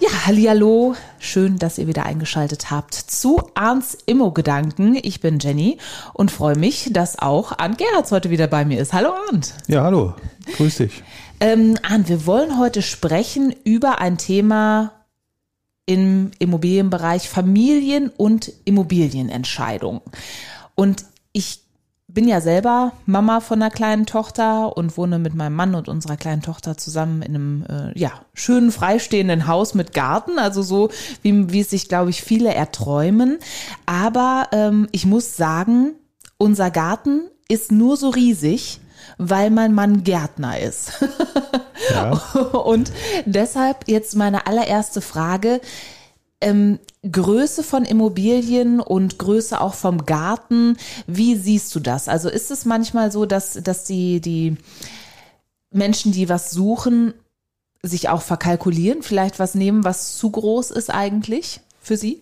Ja, hallihallo. Schön, dass ihr wieder eingeschaltet habt zu Arns Immo-Gedanken. Ich bin Jenny und freue mich, dass auch Arndt Gerhards heute wieder bei mir ist. Hallo Arndt. Ja, hallo. Grüß dich. Ähm, Arndt, wir wollen heute sprechen über ein Thema im Immobilienbereich Familien- und Immobilienentscheidungen. Und ich bin ja selber Mama von einer kleinen Tochter und wohne mit meinem Mann und unserer kleinen Tochter zusammen in einem äh, ja schönen freistehenden Haus mit Garten, also so wie, wie es sich glaube ich viele erträumen. Aber ähm, ich muss sagen, unser Garten ist nur so riesig, weil mein Mann Gärtner ist. Ja. und deshalb jetzt meine allererste Frage. Ähm, Größe von Immobilien und Größe auch vom Garten, wie siehst du das? Also ist es manchmal so, dass, dass die, die Menschen, die was suchen, sich auch verkalkulieren, vielleicht was nehmen, was zu groß ist eigentlich für sie?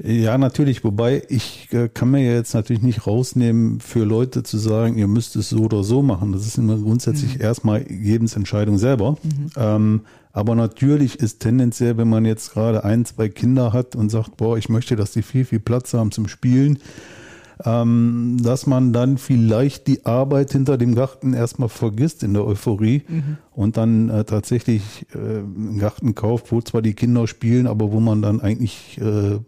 Ja, natürlich. Wobei ich äh, kann mir jetzt natürlich nicht rausnehmen, für Leute zu sagen, ihr müsst es so oder so machen. Das ist immer grundsätzlich mhm. erstmal jedens Entscheidung selber. Mhm. Ähm, aber natürlich ist tendenziell, wenn man jetzt gerade ein, zwei Kinder hat und sagt, boah, ich möchte, dass die viel, viel Platz haben zum Spielen, ähm, dass man dann vielleicht die Arbeit hinter dem Garten erstmal vergisst in der Euphorie mhm. und dann äh, tatsächlich äh, einen Garten kauft, wo zwar die Kinder spielen, aber wo man dann eigentlich äh,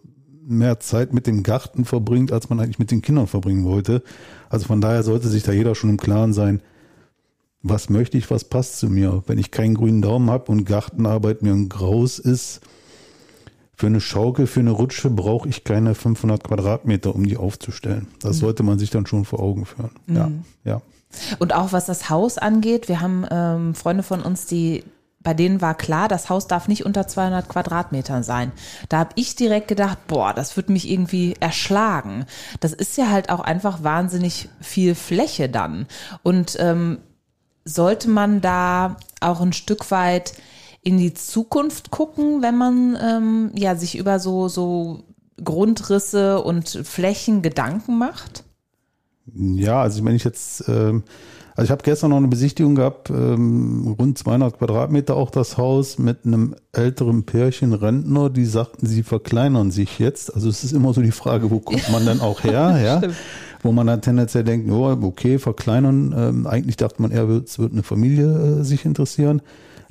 mehr Zeit mit dem Garten verbringt, als man eigentlich mit den Kindern verbringen wollte. Also von daher sollte sich da jeder schon im Klaren sein, was möchte ich, was passt zu mir. Wenn ich keinen grünen Daumen habe und Gartenarbeit mir ein Graus ist, für eine Schaukel, für eine Rutsche brauche ich keine 500 Quadratmeter, um die aufzustellen. Das mhm. sollte man sich dann schon vor Augen führen. Mhm. Ja, ja. Und auch was das Haus angeht, wir haben ähm, Freunde von uns, die bei denen war klar, das Haus darf nicht unter 200 Quadratmetern sein. Da habe ich direkt gedacht, boah, das wird mich irgendwie erschlagen. Das ist ja halt auch einfach wahnsinnig viel Fläche dann. Und ähm, sollte man da auch ein Stück weit in die Zukunft gucken, wenn man ähm, ja sich über so so Grundrisse und Flächen Gedanken macht? Ja, also wenn ich jetzt ähm also ich habe gestern noch eine Besichtigung gehabt, ähm, rund 200 Quadratmeter auch das Haus mit einem älteren Pärchen Rentner, die sagten, sie verkleinern sich jetzt. Also es ist immer so die Frage, wo kommt man denn auch her? ja, wo man dann tendenziell denkt, oh, okay, verkleinern. Ähm, eigentlich dachte man eher, es wird eine Familie äh, sich interessieren.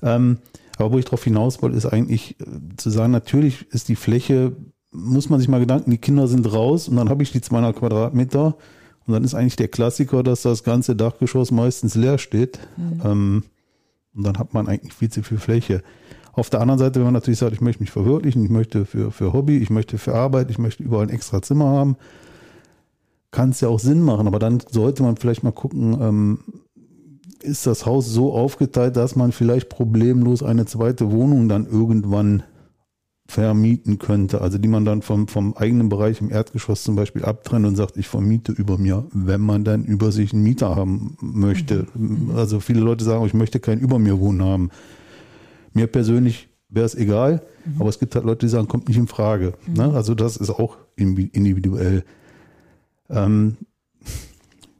Ähm, aber wo ich darauf hinaus wollte, ist eigentlich äh, zu sagen, natürlich ist die Fläche, muss man sich mal Gedanken, die Kinder sind raus und dann habe ich die 200 Quadratmeter und dann ist eigentlich der Klassiker, dass das ganze Dachgeschoss meistens leer steht. Mhm. Ähm, und dann hat man eigentlich viel zu viel Fläche. Auf der anderen Seite, wenn man natürlich sagt, ich möchte mich verwirklichen, ich möchte für, für Hobby, ich möchte für Arbeit, ich möchte überall ein extra Zimmer haben, kann es ja auch Sinn machen. Aber dann sollte man vielleicht mal gucken, ähm, ist das Haus so aufgeteilt, dass man vielleicht problemlos eine zweite Wohnung dann irgendwann vermieten könnte, also die man dann vom, vom eigenen Bereich im Erdgeschoss zum Beispiel abtrennt und sagt, ich vermiete über mir, wenn man dann über sich einen Mieter haben möchte. Mhm. Also viele Leute sagen, ich möchte keinen über mir wohnen haben. Mir persönlich wäre es egal, mhm. aber es gibt halt Leute, die sagen, kommt nicht in Frage. Mhm. Ne? Also das ist auch individuell. Ähm,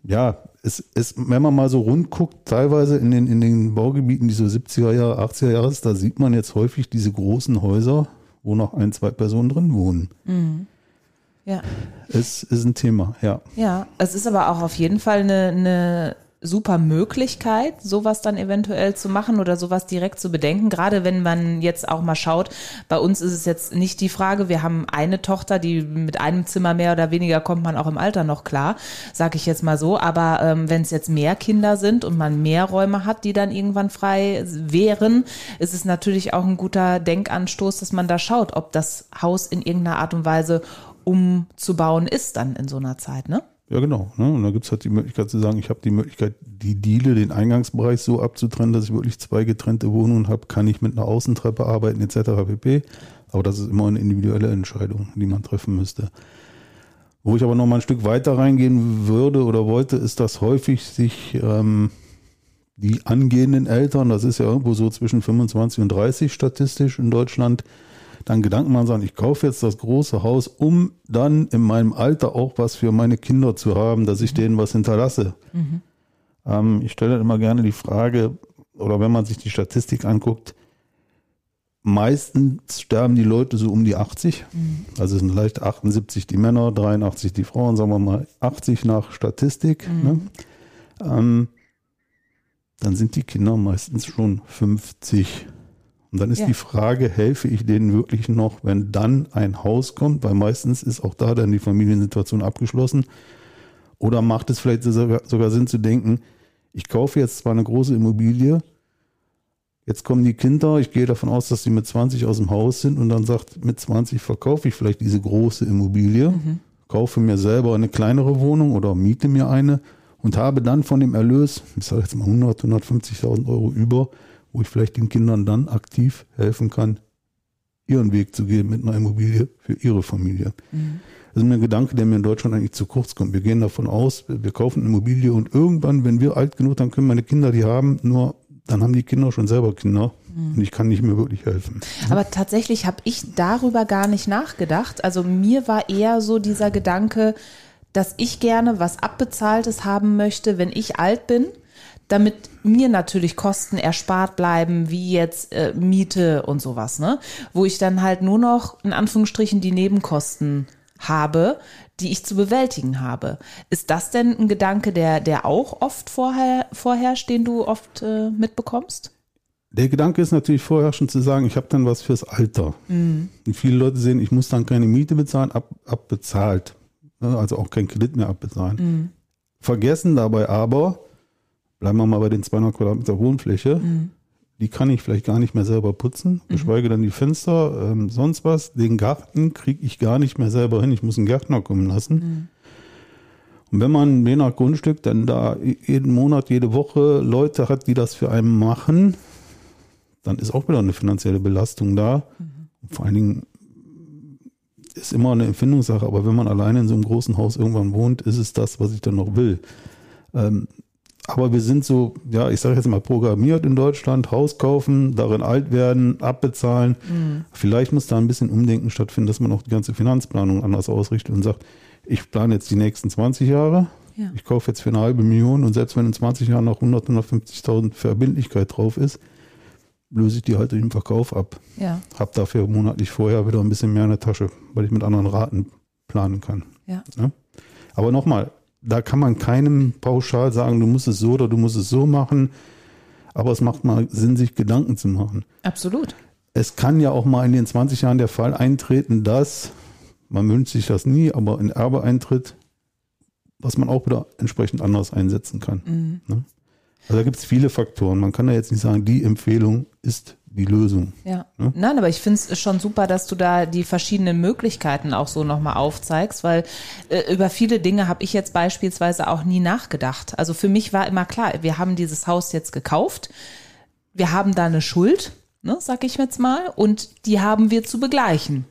ja, es, es, wenn man mal so rund guckt, teilweise in den, in den Baugebieten, die so 70er Jahre, 80er Jahre ist, da sieht man jetzt häufig diese großen Häuser, wo noch ein, zwei Personen drin wohnen. Mhm. Ja. Es ist ein Thema, ja. Ja, es ist aber auch auf jeden Fall eine, eine super Möglichkeit, sowas dann eventuell zu machen oder sowas direkt zu bedenken. Gerade wenn man jetzt auch mal schaut, bei uns ist es jetzt nicht die Frage, wir haben eine Tochter, die mit einem Zimmer mehr oder weniger kommt man auch im Alter noch klar, sage ich jetzt mal so. Aber ähm, wenn es jetzt mehr Kinder sind und man mehr Räume hat, die dann irgendwann frei wären, ist es natürlich auch ein guter Denkanstoß, dass man da schaut, ob das Haus in irgendeiner Art und Weise umzubauen ist dann in so einer Zeit, ne? Ja, genau. Ne? Und da gibt es halt die Möglichkeit zu sagen, ich habe die Möglichkeit, die Diele, den Eingangsbereich so abzutrennen, dass ich wirklich zwei getrennte Wohnungen habe, kann ich mit einer Außentreppe arbeiten etc. pp. Aber das ist immer eine individuelle Entscheidung, die man treffen müsste. Wo ich aber noch mal ein Stück weiter reingehen würde oder wollte, ist, dass häufig sich ähm, die angehenden Eltern, das ist ja irgendwo so zwischen 25 und 30 statistisch in Deutschland, dann Gedanken machen, sagen, ich kaufe jetzt das große Haus, um dann in meinem Alter auch was für meine Kinder zu haben, dass ich denen was hinterlasse. Mhm. Ähm, ich stelle immer gerne die Frage, oder wenn man sich die Statistik anguckt, meistens sterben die Leute so um die 80. Mhm. Also es sind vielleicht 78 die Männer, 83 die Frauen, sagen wir mal 80 nach Statistik. Mhm. Ne? Ähm, dann sind die Kinder meistens schon 50. Und dann ist ja. die Frage, helfe ich denen wirklich noch, wenn dann ein Haus kommt? Weil meistens ist auch da dann die Familiensituation abgeschlossen. Oder macht es vielleicht sogar, Sinn zu denken, ich kaufe jetzt zwar eine große Immobilie, jetzt kommen die Kinder, ich gehe davon aus, dass sie mit 20 aus dem Haus sind und dann sagt, mit 20 verkaufe ich vielleicht diese große Immobilie, mhm. kaufe mir selber eine kleinere Wohnung oder miete mir eine und habe dann von dem Erlös, ich sage jetzt mal 100, 150.000 Euro über, wo ich vielleicht den Kindern dann aktiv helfen kann, ihren Weg zu gehen mit einer Immobilie für ihre Familie. Mhm. Das ist ein Gedanke, der mir in Deutschland eigentlich zu kurz kommt. Wir gehen davon aus, wir kaufen eine Immobilie und irgendwann, wenn wir alt genug, dann können meine Kinder die haben, nur dann haben die Kinder schon selber Kinder mhm. und ich kann nicht mehr wirklich helfen. Aber tatsächlich habe ich darüber gar nicht nachgedacht. Also mir war eher so dieser Gedanke, dass ich gerne was Abbezahltes haben möchte, wenn ich alt bin damit mir natürlich Kosten erspart bleiben, wie jetzt äh, Miete und sowas, ne? Wo ich dann halt nur noch in Anführungsstrichen die Nebenkosten habe, die ich zu bewältigen habe. Ist das denn ein Gedanke, der, der auch oft vorher, vorherrscht, den du oft äh, mitbekommst? Der Gedanke ist natürlich vorher schon zu sagen, ich habe dann was fürs Alter. Mhm. Viele Leute sehen, ich muss dann keine Miete bezahlen, ab, abbezahlt. Ne? Also auch kein Kredit mehr abbezahlen. Mhm. Vergessen dabei aber, bleiben wir mal bei den 200 Quadratmeter Wohnfläche, mhm. die kann ich vielleicht gar nicht mehr selber putzen, mhm. geschweige dann die Fenster, ähm, sonst was. Den Garten kriege ich gar nicht mehr selber hin, ich muss einen Gärtner kommen lassen. Mhm. Und wenn man je nach Grundstück dann da jeden Monat, jede Woche Leute hat, die das für einen machen, dann ist auch wieder eine finanzielle Belastung da. Mhm. Vor allen Dingen ist immer eine Empfindungssache, aber wenn man alleine in so einem großen Haus irgendwann wohnt, ist es das, was ich dann noch will. Ähm, aber wir sind so, ja, ich sage jetzt mal programmiert in Deutschland, Haus kaufen, darin alt werden, abbezahlen. Mhm. Vielleicht muss da ein bisschen Umdenken stattfinden, dass man auch die ganze Finanzplanung anders ausrichtet und sagt, ich plane jetzt die nächsten 20 Jahre, ja. ich kaufe jetzt für eine halbe Million und selbst wenn in 20 Jahren noch 100, 150.000 Verbindlichkeit drauf ist, löse ich die halt durch den Verkauf ab. Ja. Hab dafür monatlich vorher wieder ein bisschen mehr in der Tasche, weil ich mit anderen Raten planen kann. Ja. ja? Aber nochmal, da kann man keinem pauschal sagen, du musst es so oder du musst es so machen. Aber es macht mal Sinn, sich Gedanken zu machen. Absolut. Es kann ja auch mal in den 20 Jahren der Fall eintreten, dass, man wünscht sich das nie, aber ein Erbe eintritt, was man auch wieder entsprechend anders einsetzen kann. Mhm. Ne? Also da gibt es viele Faktoren. Man kann ja jetzt nicht sagen, die Empfehlung ist die Lösung. Ja. Ne? Nein, aber ich finde es schon super, dass du da die verschiedenen Möglichkeiten auch so nochmal aufzeigst, weil äh, über viele Dinge habe ich jetzt beispielsweise auch nie nachgedacht. Also für mich war immer klar, wir haben dieses Haus jetzt gekauft, wir haben da eine Schuld, ne, sag ich jetzt mal, und die haben wir zu begleichen.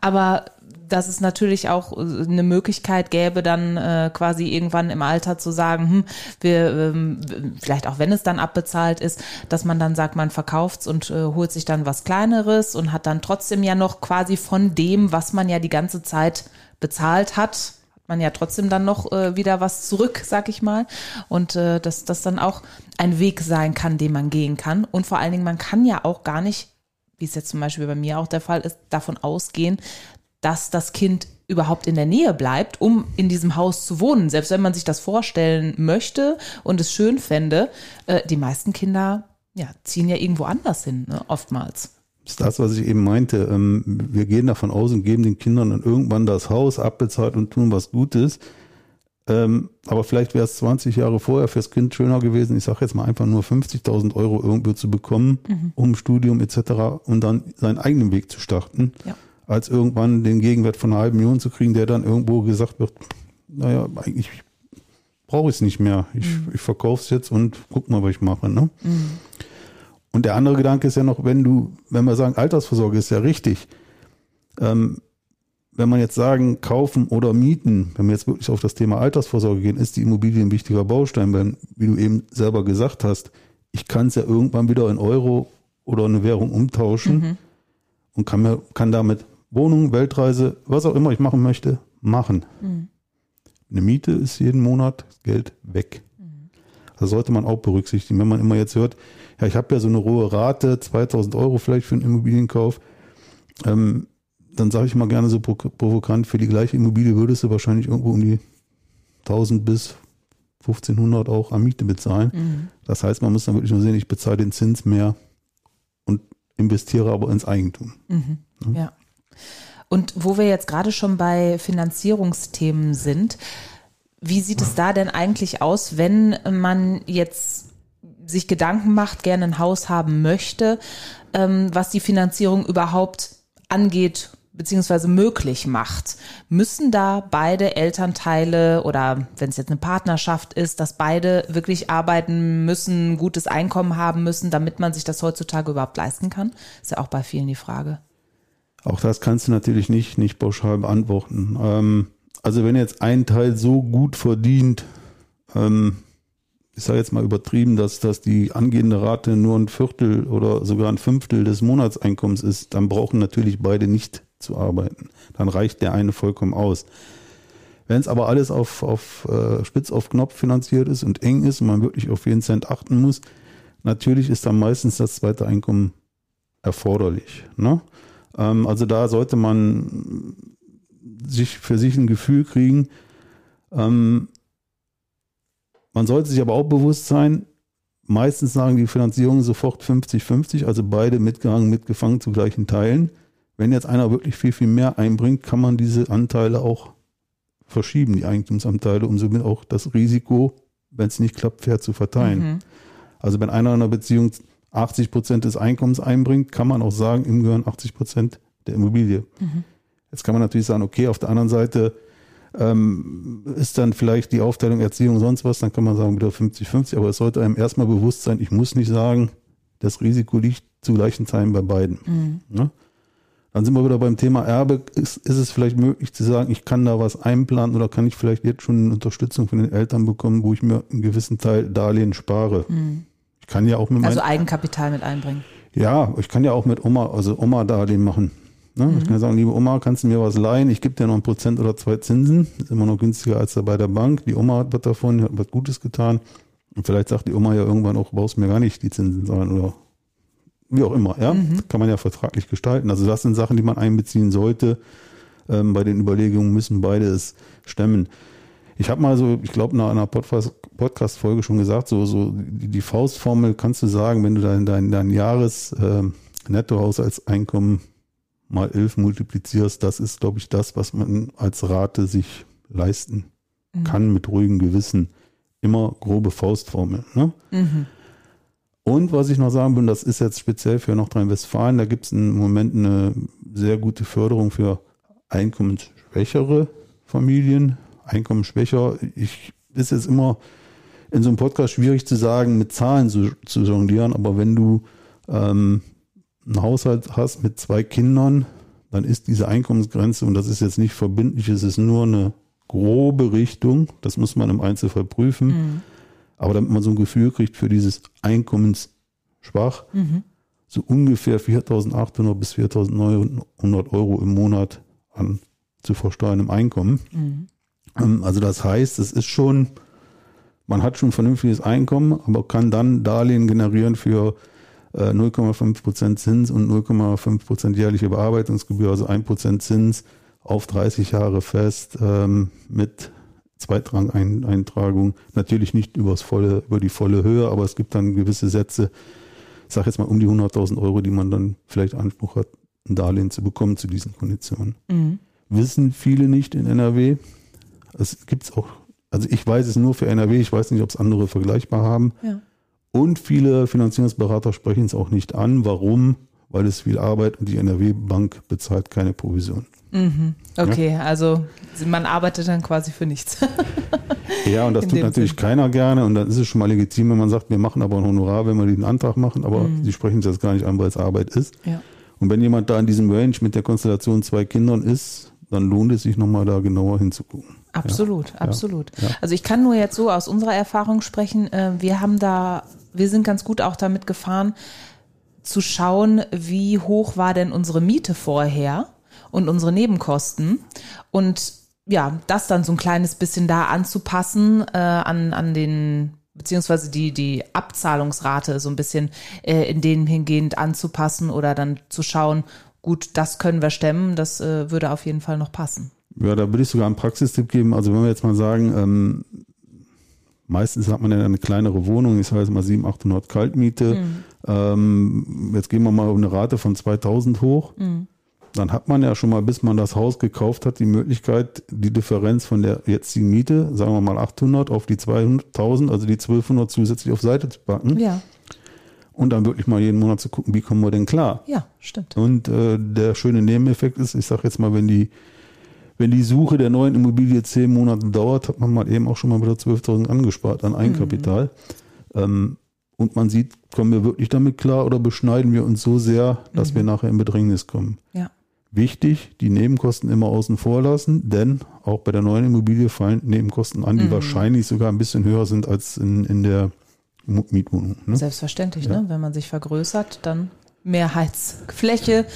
Aber dass es natürlich auch äh, eine Möglichkeit gäbe, dann äh, quasi irgendwann im Alter zu sagen, hm, wir, ähm, vielleicht auch wenn es dann abbezahlt ist, dass man dann sagt, man verkauft's und äh, holt sich dann was Kleineres und hat dann trotzdem ja noch quasi von dem, was man ja die ganze Zeit bezahlt hat, hat man ja trotzdem dann noch äh, wieder was zurück, sag ich mal. Und äh, dass das dann auch ein Weg sein kann, den man gehen kann. Und vor allen Dingen, man kann ja auch gar nicht wie es jetzt zum Beispiel bei mir auch der Fall ist, davon ausgehen, dass das Kind überhaupt in der Nähe bleibt, um in diesem Haus zu wohnen. Selbst wenn man sich das vorstellen möchte und es schön fände, äh, die meisten Kinder ja, ziehen ja irgendwo anders hin, ne, oftmals. Das ist das, was ich eben meinte. Ähm, wir gehen davon aus und geben den Kindern dann irgendwann das Haus abbezahlt und tun was Gutes. Ähm, aber vielleicht wäre es 20 Jahre vorher fürs Kind schöner gewesen, ich sage jetzt mal einfach nur 50.000 Euro irgendwo zu bekommen, mhm. um Studium etc. und dann seinen eigenen Weg zu starten. Ja als irgendwann den Gegenwert von einer halben Million zu kriegen, der dann irgendwo gesagt wird, naja, eigentlich brauche ich es nicht mehr. Ich, mhm. ich verkaufe es jetzt und guck mal, was ich mache. Ne? Mhm. Und der andere Gedanke ist ja noch, wenn du, wenn wir sagen, Altersvorsorge ist ja richtig, Ähm, wenn man jetzt sagen, kaufen oder mieten, wenn wir jetzt wirklich auf das Thema Altersvorsorge gehen, ist die Immobilie ein wichtiger Baustein, weil, wie du eben selber gesagt hast, ich kann es ja irgendwann wieder in Euro oder eine Währung umtauschen mhm. und kann, mir, kann damit Wohnung, Weltreise, was auch immer ich machen möchte, machen. Mhm. Eine Miete ist jeden Monat Geld weg. Mhm. Das sollte man auch berücksichtigen. Wenn man immer jetzt hört, ja, ich habe ja so eine hohe Rate, 2000 Euro vielleicht für einen Immobilienkauf, ähm, dann sage ich mal gerne so provokant, für die gleiche Immobilie würdest du wahrscheinlich irgendwo um die 1000 bis 1500 auch an Miete bezahlen. Mhm. Das heißt, man muss dann wirklich nur sehen, ich bezahle den Zins mehr und investiere aber ins Eigentum. Mhm. Ja. Und wo wir jetzt gerade schon bei Finanzierungsthemen sind, wie sieht es da denn eigentlich aus, wenn man jetzt sich Gedanken macht, gerne ein Haus haben möchte, ähm, was die Finanzierung überhaupt angeht beziehungsweise möglich macht. Müssen da beide Elternteile oder wenn es jetzt eine Partnerschaft ist, dass beide wirklich arbeiten müssen, gutes Einkommen haben müssen, damit man sich das heutzutage überhaupt leisten kann? Ist ja auch bei vielen die Frage. Auch das kannst du natürlich nicht, nicht pauschal beantworten. Ähm, also wenn jetzt ein Teil so gut verdient, ähm, ich sage jetzt mal übertrieben, dass, dass die angehende Rate nur ein Viertel oder sogar ein Fünftel des Monatseinkommens ist, dann brauchen natürlich beide nicht zu arbeiten. Dann reicht der eine vollkommen aus. Wenn es aber alles auf, auf äh, Spitz auf Knopf finanziert ist und eng ist und man wirklich auf jeden Cent achten muss, natürlich ist dann meistens das zweite Einkommen erforderlich. Ne? Ähm, also da sollte man sich für sich ein Gefühl kriegen, ähm, man sollte sich aber auch bewusst sein, meistens sagen die Finanzierungen sofort 50-50, also beide mitgehangen, mitgefangen zu gleichen Teilen. Wenn jetzt einer wirklich viel, viel mehr einbringt, kann man diese Anteile auch verschieben, die Eigentumsanteile, um somit auch das Risiko, wenn es nicht klappt, fair zu verteilen. Mhm. Also wenn einer in einer Beziehung 80 Prozent des Einkommens einbringt, kann man auch sagen, ihm gehören 80 Prozent der Immobilie. Mhm. Jetzt kann man natürlich sagen, okay, auf der anderen Seite ähm, ist dann vielleicht die Aufteilung Erziehung sonst was, dann kann man sagen wieder 50-50, aber es sollte einem erstmal bewusst sein, ich muss nicht sagen, das Risiko liegt zu gleichen Teilen bei beiden. Mhm. Ja? Dann sind wir wieder beim Thema Erbe. Ist, ist es vielleicht möglich zu sagen, ich kann da was einplanen oder kann ich vielleicht jetzt schon eine Unterstützung von den Eltern bekommen, wo ich mir einen gewissen Teil Darlehen spare? Mhm. Ich kann ja auch mit Also Eigenkapital mit einbringen. Ja, ich kann ja auch mit Oma, also Oma-Darlehen machen. Ne? Mhm. Ich kann ja sagen, liebe Oma, kannst du mir was leihen? Ich gebe dir noch ein Prozent oder zwei Zinsen. Ist immer noch günstiger als bei der Bank. Die Oma hat was davon, hat was Gutes getan. Und vielleicht sagt die Oma ja irgendwann auch, brauchst mir gar nicht die Zinsen zahlen oder wie auch immer. Ja, mhm. kann man ja vertraglich gestalten. Also das sind Sachen, die man einbeziehen sollte. Ähm, bei den Überlegungen müssen beide es stemmen. Ich habe mal so, ich glaube, nach einer Podcast-Folge schon gesagt, so, so die, Faustformel kannst du sagen, wenn du dein, dein, dein Jahres äh, Nettohaushaltseinkommen mal elf multiplizierst, das ist, glaube ich, das, was man als Rate sich leisten mhm. kann mit ruhigem Gewissen. Immer grobe Faustformel. Ne? Mhm. Und was ich noch sagen will, das ist jetzt speziell für Nordrhein-Westfalen, da gibt es im Moment eine sehr gute Förderung für einkommensschwächere Familien. Einkommensschwächer, ich ist jetzt immer in so einem Podcast schwierig zu sagen, mit Zahlen zu, zu jonglieren, aber wenn du ähm, einen Haushalt hast mit zwei Kindern, dann ist diese Einkommensgrenze, und das ist jetzt nicht verbindlich, es ist nur eine grobe Richtung, das muss man im Einzelfall prüfen. Mhm. Aber damit man so ein Gefühl kriegt für dieses Einkommensschwach, mhm. so ungefähr 4.800 bis 4.900 Euro im Monat an zu versteuerndem Einkommen. Mhm. Ähm, also das heißt, es ist schon, man hat schon ein vernünftiges Einkommen, aber kann dann Darlehen generieren für 0,5 äh, Prozent Zins und 0,5 Prozent jährliche Bearbeitungsgebühr, also 1 Prozent Zins auf 30 Jahre fest ähm, mit Zweitrang-Eintragung. Natürlich nicht übers volle, über die volle Höhe, aber es gibt dann gewisse Sätze, ich sage jetzt mal um die 100.000 Euro, die man dann vielleicht Anspruch hat, ein Darlehen zu bekommen zu diesen Konditionen. Mhm. Wissen viele nicht in NRW. Es gibt es auch, also ich weiß es nur für NRW, ich weiß nicht, ob es andere vergleichbar haben. Ja. Und viele Finanzierungsberater sprechen es auch nicht an. Warum? Weil es viel Arbeit und die NRW-Bank bezahlt keine Provision. Mhm. Okay, ja? also man arbeitet dann quasi für nichts. ja, und das tut natürlich Sinn. keiner gerne und dann ist es schon mal legitim, wenn man sagt, wir machen aber ein Honorar, wenn wir den Antrag machen, aber mhm. sie sprechen es jetzt gar nicht an, weil es Arbeit ist. Ja. Und wenn jemand da in diesem Range mit der Konstellation zwei Kindern ist, dann lohnt es sich nochmal da genauer hinzugucken. Absolut, ja. absolut. Ja. Also ich kann nur jetzt so aus unserer Erfahrung sprechen. Äh, wir haben da, wir sind ganz gut auch damit gefahren, zu schauen, wie hoch war denn unsere Miete vorher und unsere Nebenkosten und ja, das dann so ein kleines bisschen da anzupassen äh, an, an den beziehungsweise die, die Abzahlungsrate so ein bisschen äh, in denen hingehend anzupassen oder dann zu schauen, gut, das können wir stemmen, das äh, würde auf jeden Fall noch passen. Ja, da würde ich sogar einen Praxistipp geben. Also wenn wir jetzt mal sagen, ähm, meistens hat man ja eine kleinere Wohnung, ich sage jetzt mal 700, 800 Kaltmiete. Mhm. Ähm, jetzt gehen wir mal auf eine Rate von 2000 hoch. Mhm dann hat man ja schon mal, bis man das Haus gekauft hat, die Möglichkeit, die Differenz von der jetzigen Miete, sagen wir mal 800 auf die 200.000, also die 1200 zusätzlich auf Seite zu packen. Ja. Und dann wirklich mal jeden Monat zu gucken, wie kommen wir denn klar? Ja, stimmt. Und äh, der schöne Nebeneffekt ist, ich sage jetzt mal, wenn die wenn die Suche der neuen Immobilie zehn Monate dauert, hat man mal eben auch schon mal wieder 12.000 angespart an Eigenkapital. Mhm. Ähm, und man sieht, kommen wir wirklich damit klar oder beschneiden wir uns so sehr, dass mhm. wir nachher in Bedrängnis kommen. Ja. Wichtig, die Nebenkosten immer außen vor lassen, denn auch bei der neuen Immobilie fallen Nebenkosten an, die mhm. wahrscheinlich sogar ein bisschen höher sind als in, in der Mietwohnung. Ne? Selbstverständlich, ja. ne? wenn man sich vergrößert, dann mehr Heizfläche,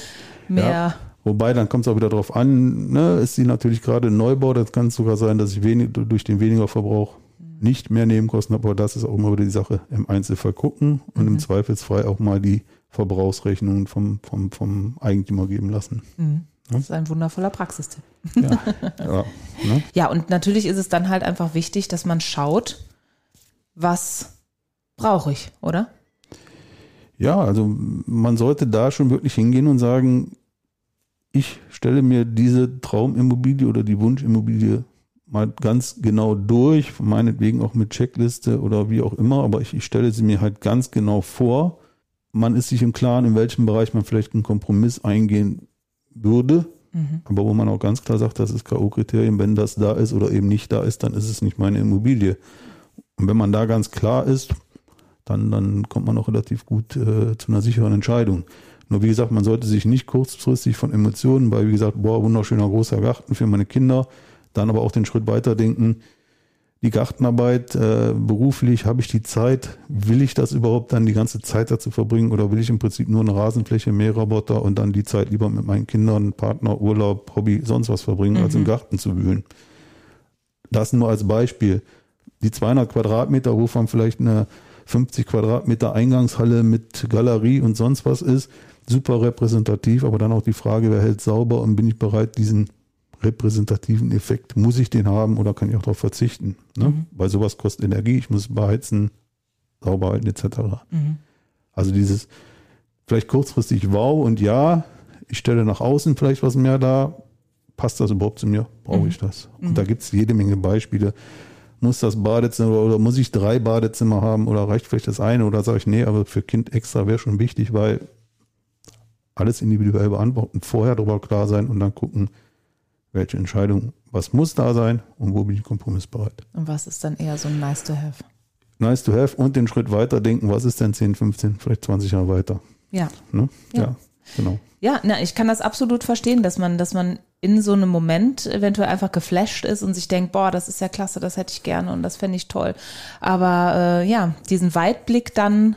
mehr. Ja. Wobei, dann kommt es auch wieder darauf an, ne? ist sie natürlich gerade ein Neubau, das kann sogar sein, dass ich wenig, durch den weniger Verbrauch mhm. nicht mehr Nebenkosten habe, aber das ist auch immer wieder die Sache im Einzelfall gucken und mhm. im Zweifelsfrei auch mal die Verbrauchsrechnungen vom, vom, vom Eigentümer geben lassen. Mhm. Das ist ein wundervoller Praxistipp. Ja, ja, ne? ja, und natürlich ist es dann halt einfach wichtig, dass man schaut, was brauche ich, oder? Ja, also man sollte da schon wirklich hingehen und sagen, ich stelle mir diese Traumimmobilie oder die Wunschimmobilie mal ganz genau durch, meinetwegen auch mit Checkliste oder wie auch immer, aber ich, ich stelle sie mir halt ganz genau vor man ist sich im Klaren, in welchem Bereich man vielleicht einen Kompromiss eingehen würde. Mhm. Aber wo man auch ganz klar sagt, das ist K.O.-Kriterium, wenn das da ist oder eben nicht da ist, dann ist es nicht meine Immobilie. Und wenn man da ganz klar ist, dann, dann kommt man auch relativ gut äh, zu einer sicheren Entscheidung. Nur wie gesagt, man sollte sich nicht kurzfristig von Emotionen, weil wie gesagt, boah, wunderschöner großer Garten für meine Kinder, dann aber auch den Schritt weiter denken, die Gartenarbeit äh, beruflich, habe ich die Zeit, will ich das überhaupt dann die ganze Zeit dazu verbringen oder will ich im Prinzip nur eine Rasenfläche, Mähroboter und dann die Zeit lieber mit meinen Kindern, Partner, Urlaub, Hobby, sonst was verbringen, mhm. als im mhm. Garten zu wühlen. Das nur als Beispiel. Die 200 Quadratmeter, wovon vielleicht eine 50 Quadratmeter Eingangshalle mit Galerie und sonst was ist, super repräsentativ, aber dann auch die Frage, wer hält sauber und bin ich bereit, diesen repräsentativen Effekt. Muss ich den haben oder kann ich auch darauf verzichten? Ne? Mhm. Weil sowas kostet Energie, ich muss beheizen, sauber halten etc. Mhm. Also dieses vielleicht kurzfristig wow und ja, ich stelle nach außen vielleicht was mehr da, passt das überhaupt zu mir? Brauche mhm. ich das? Und da mhm. gibt es jede Menge Beispiele. Muss das Badezimmer oder muss ich drei Badezimmer haben oder reicht vielleicht das eine oder sage ich, nee, aber für Kind extra wäre schon wichtig, weil alles individuell beantworten, vorher darüber klar sein und dann gucken, welche Entscheidung, was muss da sein und wo bin ich kompromissbereit. Und was ist dann eher so ein nice to have? Nice to have und den Schritt weiter denken, was ist denn 10, 15, vielleicht 20 Jahre weiter? Ja. Ne? ja. ja. genau. Ja, na, ich kann das absolut verstehen, dass man, dass man in so einem Moment eventuell einfach geflasht ist und sich denkt, boah, das ist ja klasse, das hätte ich gerne und das fände ich toll. Aber äh, ja, diesen Weitblick dann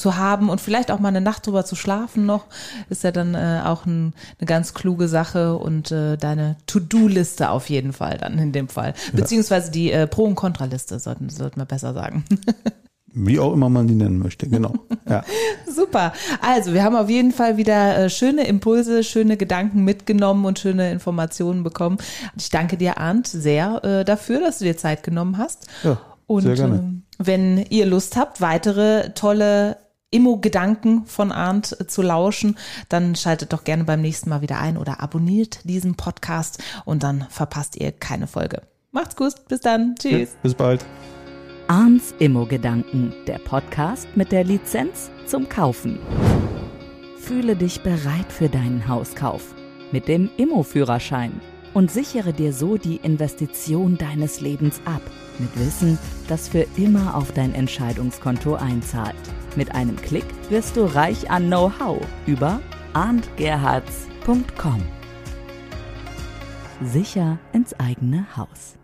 zu haben und vielleicht auch mal eine Nacht drüber zu schlafen noch, ist ja dann äh, auch ein, eine ganz kluge Sache und äh, deine To-Do-Liste auf jeden Fall dann in dem Fall. Beziehungsweise die äh, Pro- und Kontraliste sollten, sollten wir besser sagen. Wie auch immer man die nennen möchte, genau. Ja. Super. Also, wir haben auf jeden Fall wieder äh, schöne Impulse, schöne Gedanken mitgenommen und schöne Informationen bekommen. Ich danke dir, Arndt, sehr äh, dafür, dass du dir Zeit genommen hast. Ja, und, sehr gerne. Ähm, wenn ihr Lust habt, weitere tolle Immo-Gedanken von Arndt zu lauschen, dann schaltet doch gerne beim nächsten Mal wieder ein oder abonniert diesen Podcast und dann verpasst ihr keine Folge. Macht's gut, bis dann, tschüss. Ja, bis bald. Arndts Immo-Gedanken, der Podcast mit der Lizenz zum Kaufen. Fühle dich bereit für deinen Hauskauf mit dem Immo-Führerschein und sichere dir so die Investition deines Lebens ab mit Wissen, das für immer auf dein Entscheidungskonto einzahlt. Mit einem Klick wirst du reich an Know-how über arndgerhards.com. Sicher ins eigene Haus.